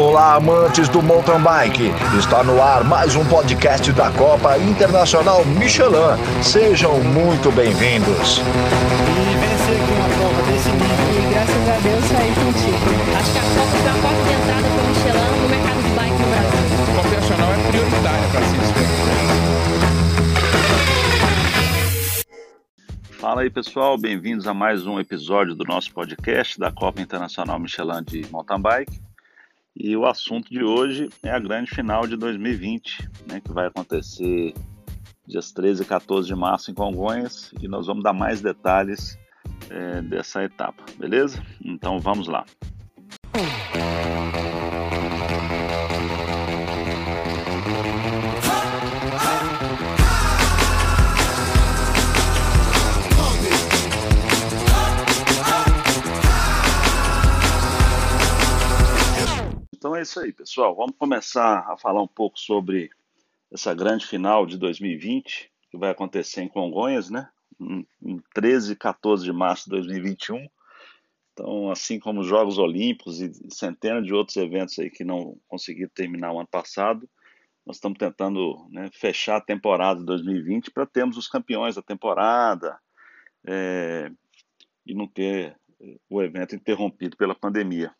Olá, amantes do mountain bike. Está no ar mais um podcast da Copa Internacional Michelin. Sejam muito bem-vindos. Entrada Michelin no mercado de bike é para se Fala aí pessoal, bem-vindos a mais um episódio do nosso podcast da Copa Internacional Michelin de Mountain Bike. E o assunto de hoje é a grande final de 2020, né, que vai acontecer dias 13 e 14 de março em Congonhas e nós vamos dar mais detalhes é, dessa etapa, beleza? Então vamos lá. É isso aí, pessoal. Vamos começar a falar um pouco sobre essa grande final de 2020, que vai acontecer em Congonhas, né? Em 13 e 14 de março de 2021. Então, assim como os Jogos Olímpicos e centenas de outros eventos aí que não conseguiram terminar o ano passado, nós estamos tentando né, fechar a temporada de 2020 para termos os campeões da temporada é, e não ter o evento interrompido pela pandemia.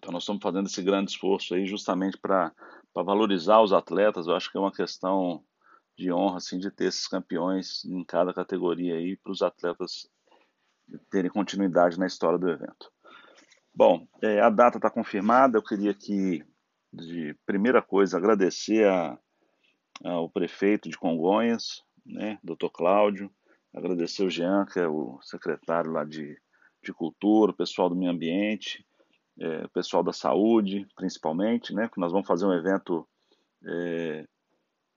Então nós estamos fazendo esse grande esforço aí justamente para valorizar os atletas. Eu acho que é uma questão de honra assim de ter esses campeões em cada categoria aí para os atletas terem continuidade na história do evento. Bom, é, a data está confirmada. Eu queria que de primeira coisa agradecer a, ao prefeito de Congonhas, né, Dr. Cláudio, agradecer o Jean, que é o secretário lá de, de cultura, o pessoal do meio ambiente, é, pessoal da saúde, principalmente, né? Que nós vamos fazer um evento é,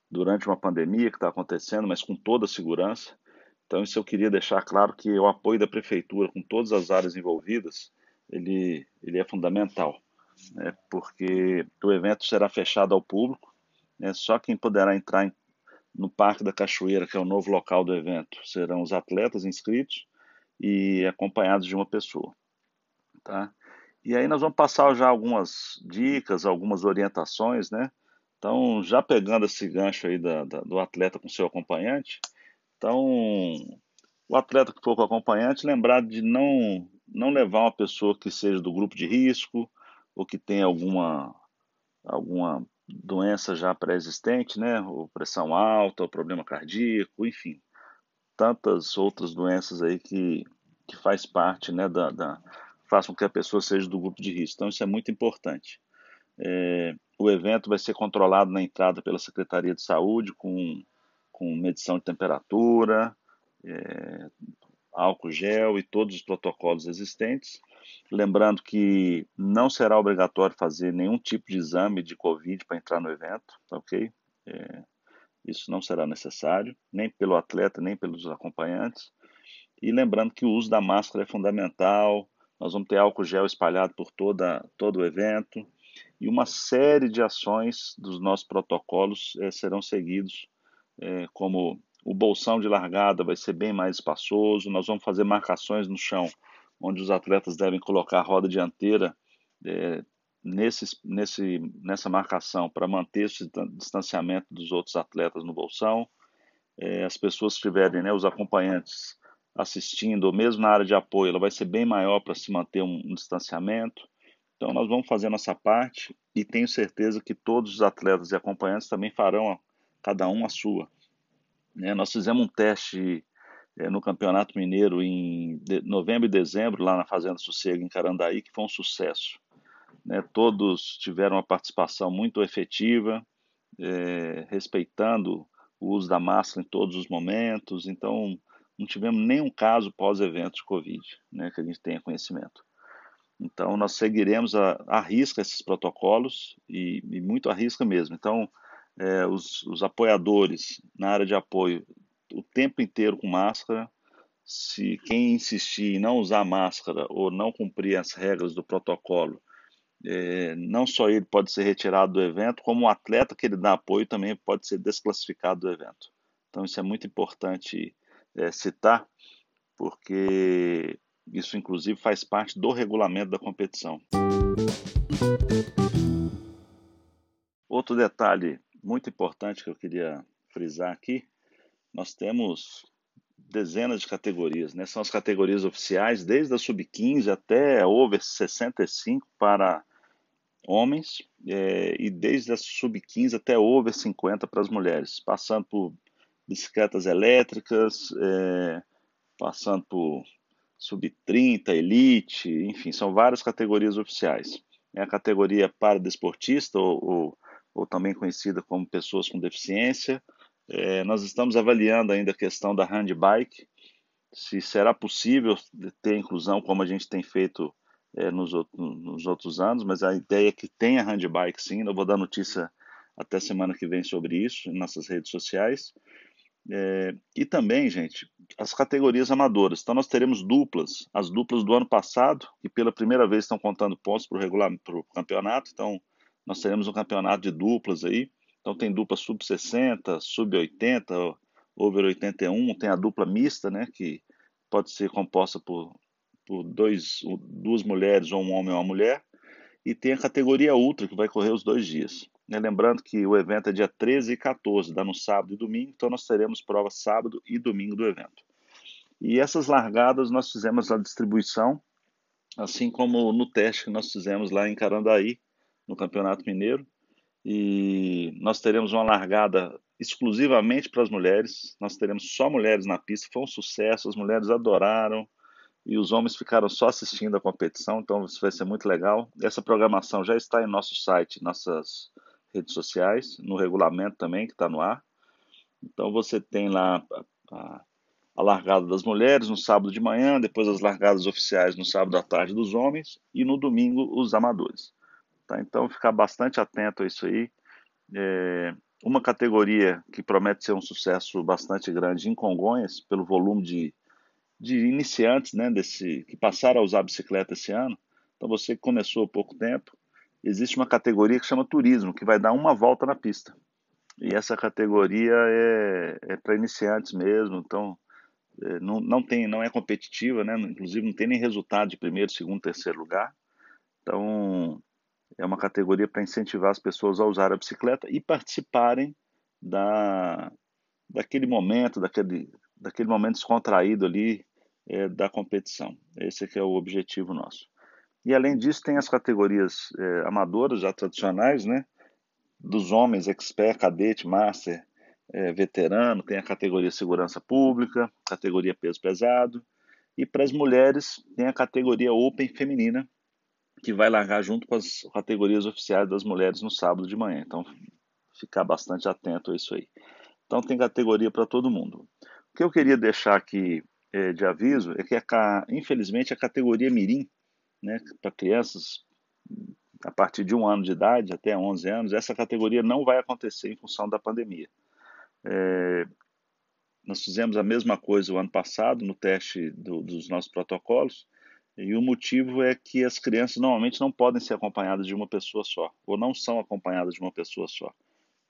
durante uma pandemia que está acontecendo, mas com toda a segurança. Então, isso eu queria deixar claro que o apoio da prefeitura com todas as áreas envolvidas, ele, ele é fundamental, né? Porque o evento será fechado ao público, né? Só quem poderá entrar em, no Parque da Cachoeira, que é o novo local do evento, serão os atletas inscritos e acompanhados de uma pessoa, tá? E aí nós vamos passar já algumas dicas, algumas orientações, né? Então, já pegando esse gancho aí da, da, do atleta com seu acompanhante, então, o atleta que for com acompanhante, lembrar de não, não levar uma pessoa que seja do grupo de risco ou que tenha alguma, alguma doença já pré-existente, né? Ou pressão alta, ou problema cardíaco, enfim, tantas outras doenças aí que, que faz parte, né, da, da façam com que a pessoa seja do grupo de risco. Então, isso é muito importante. É, o evento vai ser controlado na entrada pela Secretaria de Saúde, com, com medição de temperatura, é, álcool gel e todos os protocolos existentes. Lembrando que não será obrigatório fazer nenhum tipo de exame de Covid para entrar no evento, tá ok? É, isso não será necessário, nem pelo atleta, nem pelos acompanhantes. E lembrando que o uso da máscara é fundamental, nós vamos ter álcool gel espalhado por toda, todo o evento e uma série de ações dos nossos protocolos eh, serão seguidos, eh, como o bolsão de largada vai ser bem mais espaçoso, nós vamos fazer marcações no chão, onde os atletas devem colocar a roda dianteira eh, nesse, nesse, nessa marcação para manter esse distanciamento dos outros atletas no bolsão. as pessoas que tiverem, né, os acompanhantes, assistindo, ou mesmo na área de apoio, ela vai ser bem maior para se manter um, um, distanciamento. Então, nós vamos fazer a nossa parte e tenho certeza que todos os atletas e acompanhantes também farão, cada um a sua. Né? Nós fizemos um teste é, no Campeonato Mineiro em de, novembro e dezembro, lá na Fazenda Sossego, em Carandaí, que foi um sucesso. Né? Todos tiveram uma participação muito efetiva, é, respeitando o uso da máscara em todos os momentos. Então, não tivemos nenhum caso pós-evento de Covid, né, que a gente tenha conhecimento. Então, nós seguiremos a, a risca esses protocolos e, e muito a risca mesmo. Então, é, os, os apoiadores na área de apoio o tempo inteiro com máscara. Se quem insistir em não usar máscara ou não cumprir as regras do protocolo, é, não só ele pode ser retirado do evento, como o atleta que ele dá apoio também pode ser desclassificado do evento. Então, isso é muito importante é, citar, porque isso inclusive faz parte do regulamento da competição. outro detalhe muito importante que eu queria frisar aqui, nós temos dezenas de categorias, né? São as categorias oficiais, desde a sub-15 até over 65 para homens, é, e desde a sub-15 até over 50 para as mulheres, passando por bicicletas elétricas, é, passando por sub-30, elite, enfim, são várias categorias oficiais. É a categoria para desportista, ou, ou, ou também conhecida como pessoas com deficiência, é, nós estamos avaliando ainda a questão da handbike, se será possível ter inclusão como a gente tem feito é, nos, outros, nos, outros anos, mas a ideia é que tenha handbike sim. Eu vou dar notícia até semana que vem sobre isso em nossas redes sociais. É, e também, gente, as categorias amadoras. Então, nós teremos duplas, as duplas do ano passado, que pela primeira vez estão contando pontos para o campeonato. Então, nós teremos um campeonato de duplas aí. Então tem dupla sub-60, sub-80, over 81, tem a dupla mista, né, que pode ser composta por, por dois, duas mulheres ou um homem ou uma mulher, e tem a categoria ultra, que vai correr os dois dias. Né, lembrando que o evento é dia 13 e 14, dá no sábado e domingo, então nós teremos prova sábado e domingo do evento. E essas largadas nós fizemos a distribuição, assim como no teste que nós fizemos lá em Carandaí, no Campeonato Mineiro, e nós teremos uma largada exclusivamente para as mulheres. Nós teremos só mulheres na pista. Foi um sucesso, as mulheres adoraram e os homens ficaram só assistindo a competição, então isso vai ser muito legal. Essa programação já está em nosso site, nossas redes sociais, no regulamento também, que está no ar. Então você tem lá a, a largada das mulheres no sábado de manhã, depois as largadas oficiais no sábado à tarde dos homens e no domingo os amadores. Tá? Então, ficar bastante atento a isso aí. É, uma categoria que promete ser um sucesso bastante grande em Congonhas, pelo volume de, de iniciantes né, desse, que passaram a usar bicicleta esse ano. Então, você que começou há pouco tempo, existe uma categoria que chama turismo, que vai dar uma volta na pista. E essa categoria é, é para iniciantes mesmo, então é, não, não, tem, não é competitiva, né? inclusive não tem nem resultado de primeiro, segundo, terceiro lugar. Então, é uma categoria para incentivar as pessoas a usar a bicicleta e participarem da, daquele momento, daquele, daquele momento descontraído ali é, da competição. Esse é o objetivo nosso. E além disso, tem as categorias é, amadoras, já tradicionais, né? Dos homens, expert, cadete, master, é, veterano, tem a categoria segurança pública, categoria peso pesado. E para as mulheres, tem a categoria open feminina, que vai largar junto com as categorias oficiais das mulheres no sábado de manhã. Então, ficar bastante atento a isso aí. Então, tem categoria para todo mundo. O que eu queria deixar aqui é, de aviso é que, a, infelizmente, a categoria Mirim, né, para crianças a partir de um ano de idade até 11 anos, essa categoria não vai acontecer em função da pandemia. É, nós fizemos a mesma coisa o ano passado no teste do, dos nossos protocolos e o motivo é que as crianças normalmente não podem ser acompanhadas de uma pessoa só, ou não são acompanhadas de uma pessoa só.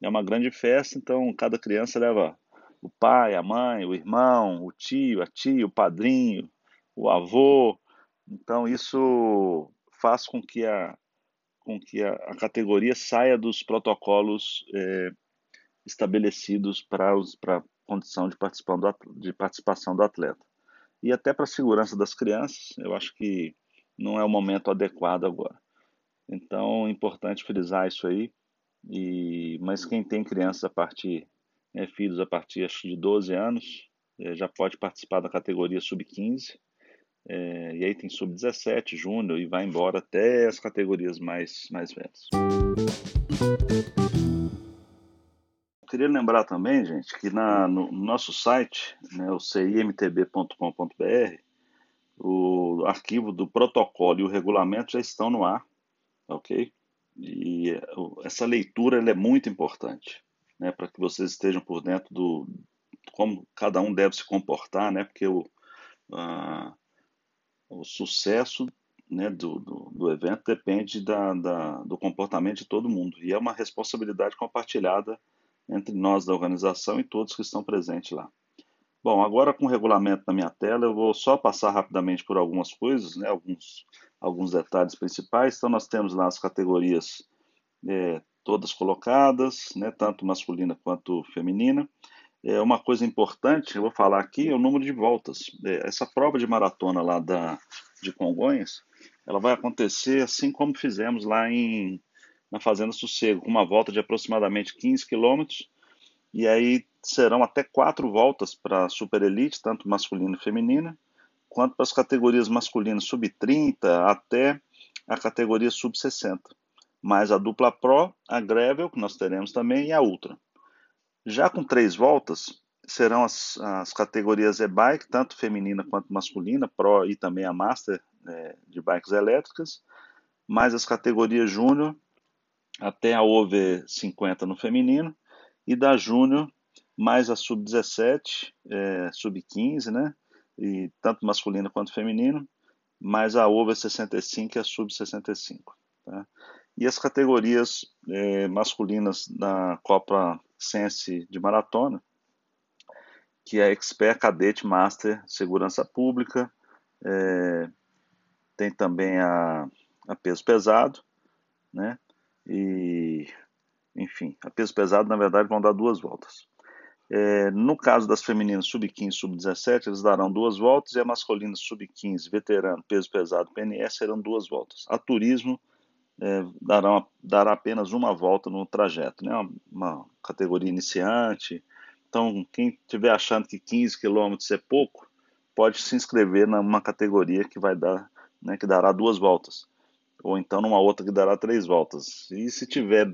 É uma grande festa, então cada criança leva o pai, a mãe, o irmão, o tio, a tia, o padrinho, o avô. Então isso faz com que a, com que a, a categoria saia dos protocolos é, estabelecidos para a condição de, do, de participação do atleta e até para a segurança das crianças, eu acho que não é o momento adequado agora. Então, é importante frisar isso aí. E, mas quem tem crianças a partir, né, filhos a partir de 12 anos, é, já pode participar da categoria sub-15. É, e aí tem sub-17, júnior e vai embora até as categorias mais, mais velhas queria lembrar também, gente, que na, no, nosso site, né, o cimtb.com.br, o arquivo do protocolo e o regulamento já estão no ar, ok? E essa leitura é muito importante, né, para que vocês estejam por dentro do como cada um deve se comportar, né, porque o, o sucesso né, do, do, do, evento depende da, da, do comportamento de todo mundo e é uma responsabilidade compartilhada entre nós da organização e todos que estão presentes lá. Bom, agora com o regulamento na minha tela, eu vou só passar rapidamente por algumas coisas, né, alguns, alguns detalhes principais. Então, nós temos lá as categorias é, todas colocadas, né, tanto masculina quanto feminina. É, uma coisa importante, eu vou falar aqui, é o número de voltas. É, essa prova de maratona lá da, de Congonhas, ela vai acontecer assim como fizemos lá em, na Fazenda Sossego, com uma volta de aproximadamente 15 quilômetros, e aí serão até quatro voltas para a Super Elite, tanto masculina e feminina, quanto para as categorias masculinas sub-30 até a categoria sub-60, mais a dupla Pro, a Gravel, que nós teremos também, e a Ultra. Já com três voltas, serão as, as categorias e-bike, tanto feminina quanto masculina, Pro e também a Master é, de bikes elétricas, mais as categorias Júnior, até a Over 50 no feminino, e da Júnior, mais a Sub-17, é, Sub-15, né? E tanto masculina quanto feminino, mais a Over 65 e a Sub-65. Tá? E as categorias é, masculinas da Copa Sense de Maratona, que é Expert, Cadete, Master, Segurança Pública, é, tem também a, a peso pesado, né? E, enfim, a peso pesado, na verdade, vão dar duas voltas. É, no caso das femininas sub-15 sub-17, eles darão duas voltas, e a masculina sub-15, veterano, peso pesado, PNS, serão duas voltas. A turismo é, dará, dará apenas uma volta no trajeto, né? uma, uma categoria iniciante. Então, quem estiver achando que 15 quilômetros é pouco, pode se inscrever numa categoria que vai dar, né, que dará duas voltas, ou então numa outra que dará três voltas. E se tiver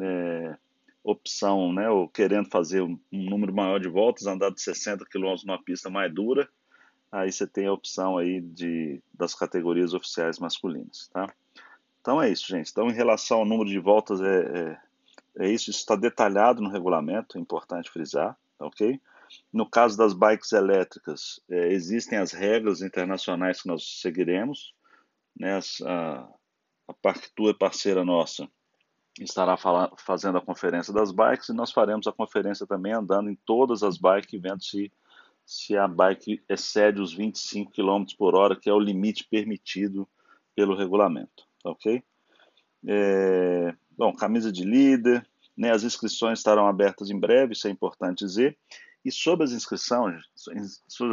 é, opção, né, ou querendo fazer um, um, número maior de voltas, andar de 60 km numa pista mais dura, aí você tem a opção aí de, das categorias oficiais masculinas, tá? Então é isso, gente. Então, em relação ao número de voltas, é, é, é isso. Isso está detalhado no regulamento, é importante frisar, ok? No caso das bikes elétricas, é, existem as regras internacionais que nós seguiremos. Né? A, a Parktour é parceira nossa estará fazendo a conferência das bikes e nós faremos a conferência também andando em todas as bikes, vendo se, se a bike excede os 25 km por hora, que é o limite permitido pelo regulamento, tá ok? É, bom, camisa de líder, né, as inscrições estarão abertas em breve, isso é importante dizer. E sobre as inscrições,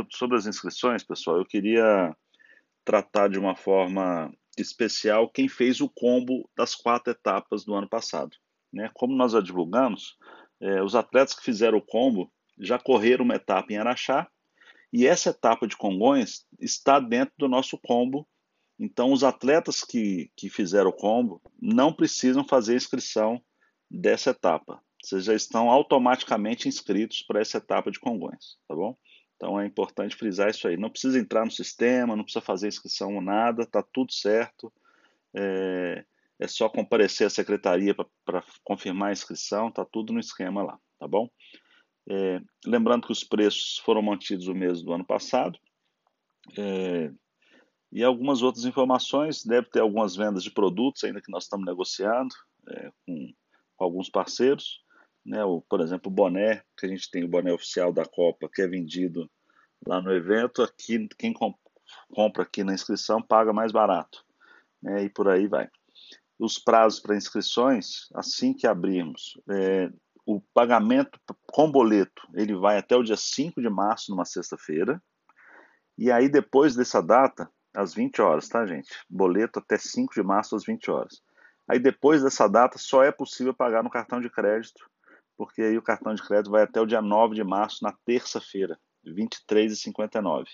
sobre as inscrições, pessoal, eu queria tratar de uma forma especial quem fez o combo das quatro etapas do ano passado. Né? Como nós já divulgamos, é, os atletas que fizeram o combo já correram uma etapa em Araxá e essa etapa de Congonhas está dentro do nosso combo. Então, os atletas que, que fizeram o combo não precisam fazer inscrição dessa etapa. Vocês já estão automaticamente inscritos para essa etapa de Congonhas, tá bom? Então é importante frisar isso aí. Não precisa entrar no sistema, não precisa fazer inscrição ou nada, tá tudo certo. É, é só comparecer à secretaria para confirmar a inscrição, tá tudo no esquema lá, tá bom? É, lembrando que os preços foram mantidos o mês do ano passado. É, e algumas outras informações, deve ter algumas vendas de produtos ainda que nós estamos negociando é, com, com alguns parceiros né? O, por exemplo, o boné, que a gente tem o boné oficial da Copa, que é vendido lá no evento, aqui quem comp compra aqui na inscrição paga mais barato, né? E por aí vai. Os prazos para inscrições, assim que abrirmos, é, o pagamento com boleto, ele vai até o dia 5 de março, numa sexta-feira, e aí depois dessa data, às 20 horas, tá, gente? Boleto até 5 de março às 20 horas. Aí depois dessa data só é possível pagar no cartão de crédito porque aí o cartão de crédito vai até o dia 9 de março, na terça-feira, 23h59.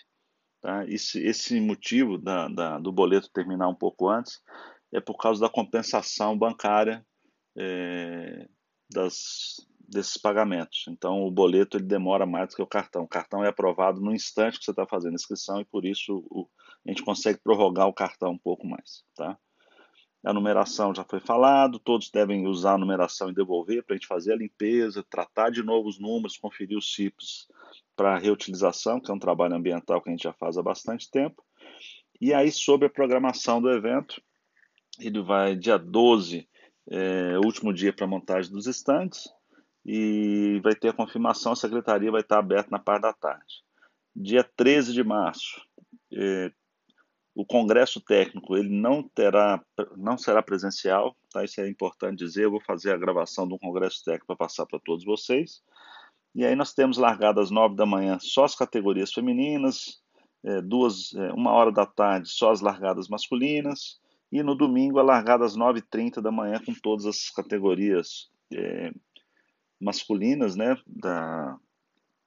Tá? Esse, esse motivo da, da, do boleto terminar um pouco antes é por causa da compensação bancária é, das, desses pagamentos. Então, o boleto ele demora mais do que o cartão. O cartão é aprovado no instante que você está fazendo a inscrição e por isso o, a gente consegue prorrogar o cartão um pouco mais. Tá? A numeração já foi falado, todos devem usar a numeração e devolver para a gente fazer a limpeza, tratar de novo os números, conferir os chips para reutilização, que é um trabalho ambiental que a gente já faz há bastante tempo. E aí, sobre a programação do evento, ele vai dia 12, é, último dia para montagem dos estandes, e vai ter a confirmação, a secretaria vai estar aberta na parte da tarde. Dia 13 de março, é, o congresso técnico ele não terá, não será presencial, tá? Isso é importante dizer. Eu vou fazer a gravação um congresso técnico para passar para todos vocês. E aí nós temos largado às nove da manhã só as categorias femininas, é, duas, é, uma hora da tarde só as largadas masculinas e no domingo a largada às nove e trinta da manhã com todas as categorias é, masculinas, né, da,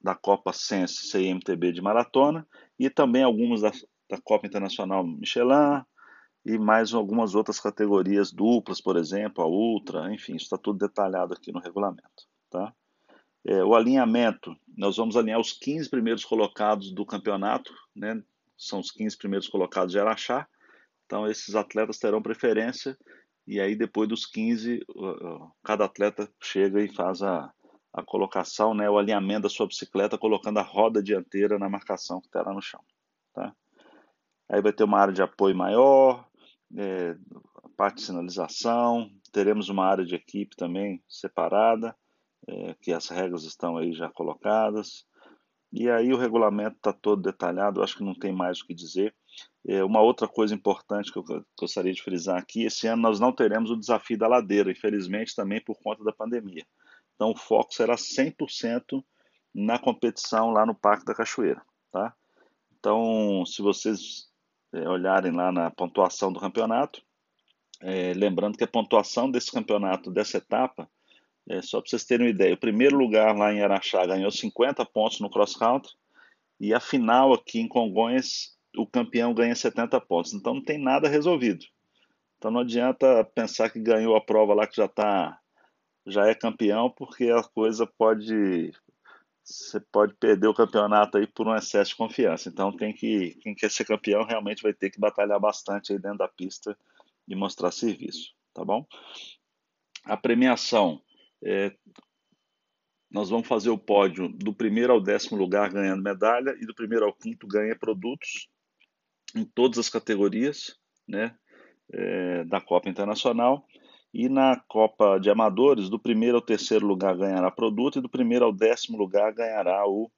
da Copa Sense CIMTB de maratona e também algumas da, da Copa Internacional Michelin e mais algumas outras categorias duplas, por exemplo, a Ultra, enfim, está tudo detalhado aqui no regulamento, tá? É, o alinhamento, nós vamos alinhar os 15 primeiros colocados do campeonato, né? São os 15 primeiros colocados de Araxá. Então, esses atletas terão preferência. E aí, depois dos 15, cada atleta chega e faz a, a colocação, né, o alinhamento da sua bicicleta, colocando a roda dianteira na marcação que terá no chão. Tá? Aí vai ter uma área de apoio maior, é, parte de sinalização, teremos uma área de equipe também separada, é, que as regras estão aí já colocadas. E aí o regulamento está todo detalhado, acho que não tem mais o que dizer. É, uma outra coisa importante que eu gostaria de frisar aqui, esse ano nós não teremos o desafio da ladeira, infelizmente também por conta da pandemia. Então o foco será 100% na competição lá no Parque da Cachoeira, tá? Então, se vocês é, olharem lá na pontuação do campeonato, é, lembrando que a pontuação desse campeonato, dessa etapa, é, só para vocês terem uma ideia, o primeiro lugar lá em Araxá ganhou 50 pontos no cross country e a final aqui em Congonhas o campeão ganha 70 pontos. Então não tem nada resolvido. Então não adianta pensar que ganhou a prova lá que já tá já é campeão, porque a coisa pode você pode perder o campeonato aí por um excesso de confiança. Então tem que quem quer ser campeão realmente vai ter que batalhar bastante aí dentro da pista e mostrar serviço, tá bom? A premiação é, nós vamos fazer o pódio do primeiro ao décimo lugar ganhando medalha e do primeiro ao quinto ganha produtos em todas as categorias né, é, da Copa Internacional. E na Copa de Amadores, do primeiro ao terceiro lugar ganhará produto e do primeiro ao décimo lugar ganhará, o,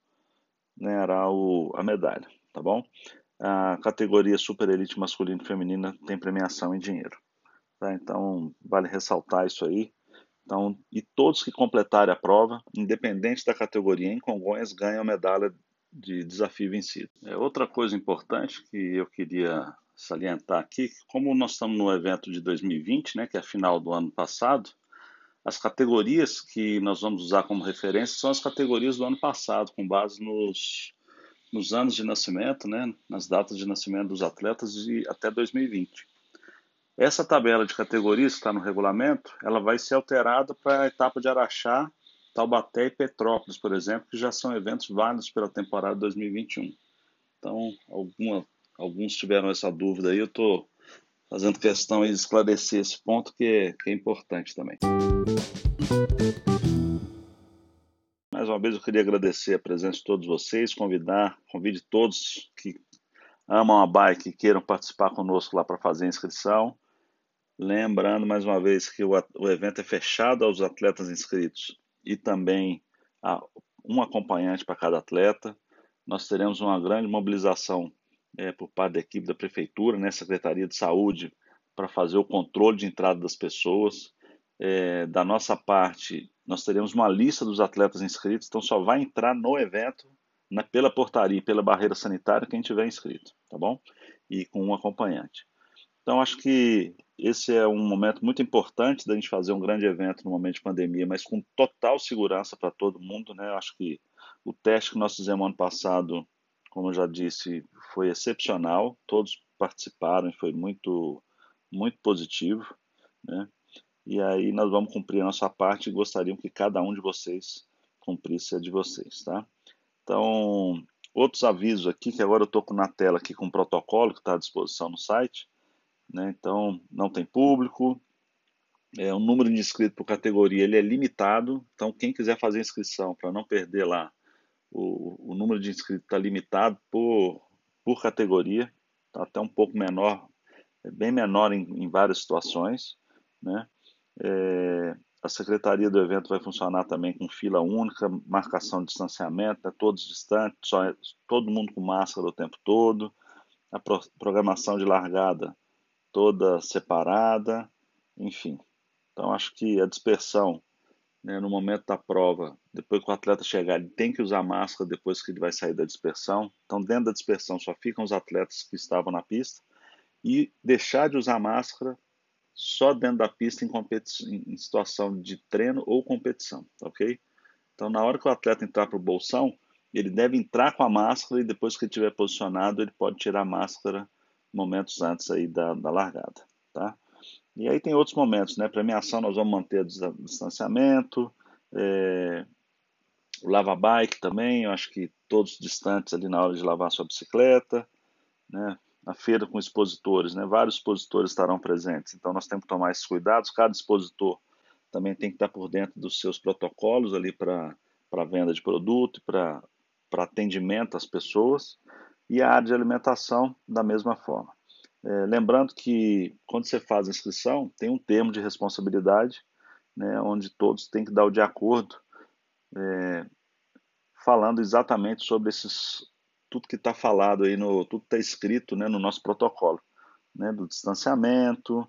ganhará o, a medalha, tá bom? A categoria Super Elite masculina e feminina tem premiação em dinheiro. Tá? Então, vale ressaltar isso aí. Então, e todos que completarem a prova, independente da categoria em Congonhas, ganham a medalha de desafio vencido. É outra coisa importante que eu queria salientar aqui, como nós estamos no evento de 2020, né, que é a final do ano passado, as categorias que nós vamos usar como referência são as categorias do ano passado, com base nos, nos anos de nascimento, né, nas datas de nascimento dos atletas de até 2020. Essa tabela de categorias que está no regulamento, ela vai ser alterada para a etapa de Araxá, Taubaté e Petrópolis, por exemplo, que já são eventos válidos pela temporada 2021. Então, alguma, alguns tiveram essa dúvida aí, eu estou fazendo questão de esclarecer esse ponto que é, que é importante também. Mais uma vez eu queria agradecer a presença de todos vocês, convidar, convide todos que amam a bike e queiram participar conosco lá para fazer a inscrição. Lembrando mais uma vez que o, o evento é fechado aos atletas inscritos e também a, um acompanhante para cada atleta. Nós teremos uma grande mobilização é, por parte da equipe da prefeitura, né, Secretaria de Saúde, para fazer o controle de entrada das pessoas. É, da nossa parte, nós teremos uma lista dos atletas inscritos, então só vai entrar no evento na, pela portaria, pela barreira sanitária, quem tiver inscrito, tá bom? E com um acompanhante. Então, acho que esse é um momento muito importante da gente fazer um grande evento no momento de pandemia, mas com total segurança para todo mundo, né? Acho que o teste que nós fizemos ano passado, como eu já disse, foi excepcional. Todos participaram e foi muito, muito positivo, né? E aí nós vamos cumprir a nossa parte e gostaríamos que cada um de vocês cumprisse a de vocês, tá? Então, outros avisos aqui, que agora eu estou na tela aqui com o protocolo que está à disposição no site. Né? Então, não tem público, é, o número de inscritos por categoria ele é limitado, então quem quiser fazer inscrição para não perder lá, o, o número de inscritos está limitado por, por categoria, está até um pouco menor, é bem menor em, em várias situações. Né? É, a secretaria do evento vai funcionar também com fila única, marcação de distanciamento, né, todos distantes, só, todo mundo com máscara o tempo todo. a pro programação de largada toda separada, enfim. Então acho que a dispersão né, no momento da prova, depois que o atleta chegar, ele tem que usar máscara depois que ele vai sair da dispersão. Então dentro da dispersão só ficam os atletas que estavam na pista e deixar de usar máscara só dentro da pista em, em situação de treino ou competição, ok? Então na hora que o atleta entrar para o bolsão, ele deve entrar com a máscara e depois que ele estiver posicionado, ele pode tirar a máscara momentos antes aí da, da largada, tá? E aí tem outros momentos, né? Premiação nós vamos manter o distanciamento, é, o lava bike também, eu acho que todos distantes ali na hora de lavar sua bicicleta, né? A feira com expositores, né? Vários expositores estarão presentes, então nós temos que tomar esses cuidados. Cada expositor também tem que estar por dentro dos seus protocolos ali para venda de produto, para para atendimento às pessoas e a área de alimentação da mesma forma. É, lembrando que quando você faz a inscrição, tem um termo de responsabilidade, né, onde todos têm que dar o de acordo, é, falando exatamente sobre esses tudo que está falado aí no tudo está escrito né, no nosso protocolo, né, do distanciamento,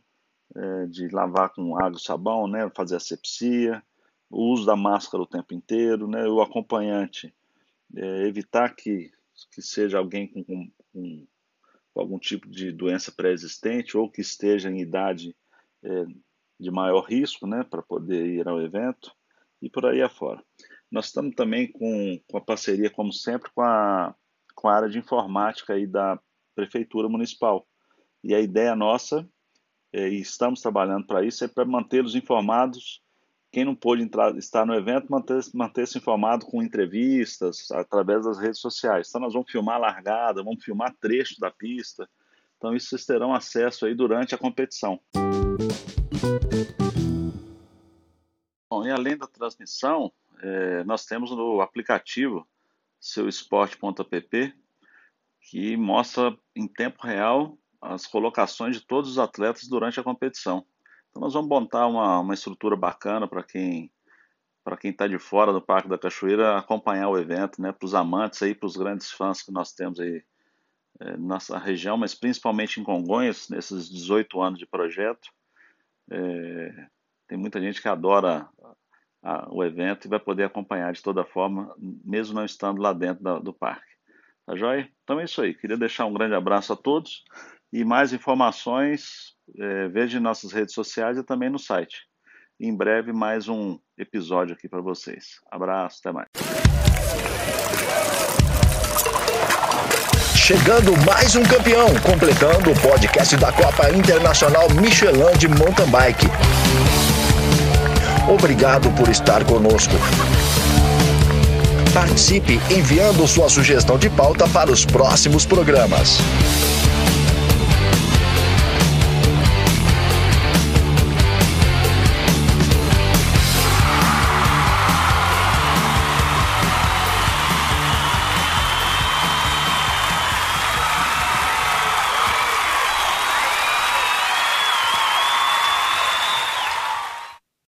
é, de lavar com água e sabão, né, fazer asepsia, o uso da máscara o tempo inteiro, né, o acompanhante é, evitar que, que seja alguém com, com, com, algum tipo de doença pré-existente ou que esteja em idade é, de maior risco, né, para poder ir ao evento e por aí afora. Nós estamos também com, com a parceria, como sempre, com a, com a área de informática aí da Prefeitura Municipal. E a ideia nossa, é, e estamos trabalhando para isso, é para mantê-los informados quem não pôde entrar, estar no evento, manter-se manter informado com entrevistas através das redes sociais. Então, nós vamos filmar a largada, vamos filmar trecho da pista. Então, isso vocês terão acesso aí durante a competição. Bom, e além da transmissão, é, nós temos no aplicativo seuesporte.app que mostra em tempo real as colocações de todos os atletas durante a competição. Então nós vamos montar uma, uma estrutura bacana para quem para quem está de fora do Parque da Cachoeira acompanhar o evento, né? Para os amantes aí, para os grandes fãs que nós temos aí é, nossa região, mas principalmente em Congonhas, nesses 18 anos de projeto. É, tem muita gente que adora a, o evento e vai poder acompanhar de toda forma, mesmo não estando lá dentro da, do parque. Tá joia? Então é isso aí. Queria deixar um grande abraço a todos e mais informações é, veja em nossas redes sociais e também no site. Em breve, mais um episódio aqui para vocês. Abraço, até mais. Chegando mais um campeão, completando o podcast da Copa Internacional Michelin de Mountain Bike. Obrigado por estar conosco. Participe enviando sua sugestão de pauta para os próximos programas.